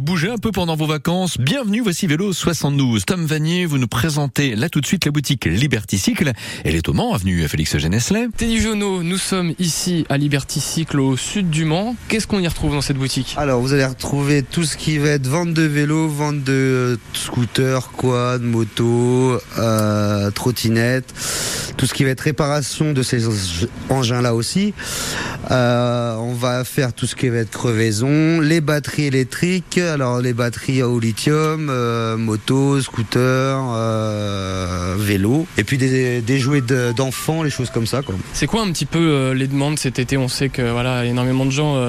bouger un peu pendant vos vacances, bienvenue, voici Vélo 72. Tom Vanier, vous nous présentez là tout de suite la boutique Liberty Cycle. Elle est au Mans, avenue Félix Geneslet. Teddy Jonot, nous sommes ici à Liberty Cycle au sud du Mans. Qu'est-ce qu'on y retrouve dans cette boutique? Alors vous allez retrouver tout ce qui va être vente de vélos, vente de scooters, quad, moto, euh, trottinettes, tout ce qui va être réparation de ces engins-là aussi. Euh, on va faire tout ce qui va être crevaison, les batteries électriques, alors les batteries au lithium, euh, moto, scooter, euh, vélo, et puis des, des jouets de- d'enfants, les choses comme ça. C'est quoi un petit peu euh, les demandes cet été? On sait que voilà, énormément de gens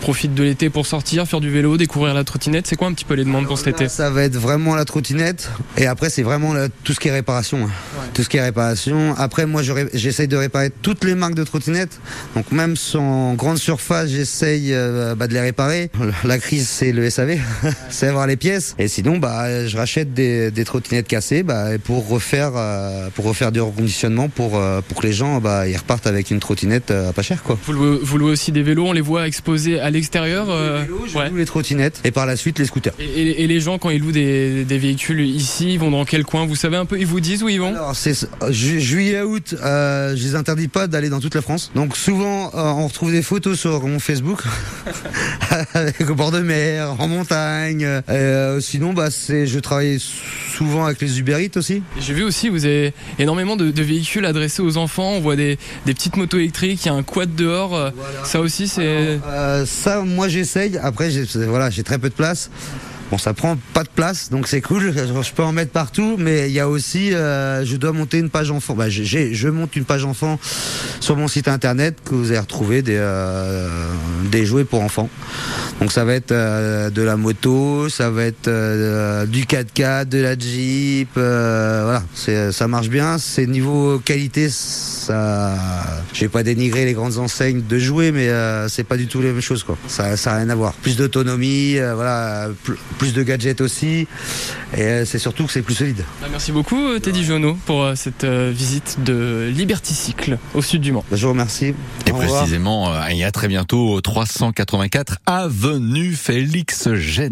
profitent de l'été pour sortir, faire du vélo, découvrir la trottinette. C'est quoi un petit peu les demandes pour cet été? Ça va être vraiment la trottinette, et après c'est vraiment la- tout ce qui est réparation. hein. Tout ce qui est réparation. Après moi j'essaye de réparer toutes les marques de trottinettes, donc même sans grande surface j'essaye euh, bah, de les réparer. La crise c'est le SAV, c'est avoir les pièces. Et sinon bah je rachète des, des trottinettes cassées bah, pour refaire euh, pour refaire du reconditionnement pour euh, pour que les gens bah ils repartent avec une trottinette pas chère quoi. vous louez, vous louez aussi des vélos, on les voit exposés à l'extérieur. Les vélos, je ouais. loue les trottinettes et par la suite les scooters. Et, et- et les gens, quand ils louent des, des véhicules ici, ils vont dans quel coin? Vous savez un peu Ils vous disent où ils vont? Alors, c'est ju- juillet août, euh, je les interdis pas d'aller dans toute la France. Donc souvent, euh, on retrouve des photos sur mon Facebook, avec au bord de mer, en montagne. Euh, sinon, bah, c'est, je travaille souvent avec les Uber Eats aussi. J'ai vu aussi, vous avez énormément de, de véhicules adressés aux enfants. On voit des, des petites motos électriques, il y a un quad dehors. euh, Ça aussi, c'est. Euh, ça, moi, j'essaye. Après, j'ai, voilà, j'ai très peu de place. Bon, ça prend pas de place, donc c'est cool. Je peux en mettre partout, mais il y a aussi, euh, je dois monter une page enfant. Bah, je monte une page enfant sur mon site internet que vous allez retrouver des, euh, des jouets pour enfants. Donc ça va être euh, de la moto, ça va être euh, du 4x4, de la Jeep. euh, voilà, ça marche bien. C'est niveau qualité, ça. Je vais pas dénigrer les grandes enseignes de jouets, mais euh, c'est pas du tout les mêmes choses quoi. Ça, ça a rien à voir. Plus d'autonomie, euh, voilà, pl- plus de gadgets aussi, et euh, c'est surtout que c'est plus solide. Bah, merci beaucoup, euh, Teddy Jonot, pour euh, cette euh, visite de Liberty Cycle au sud du Mans. Je vous remercie. Et Au précisément, euh, et à très bientôt au 384 avenue Félix Geneslet.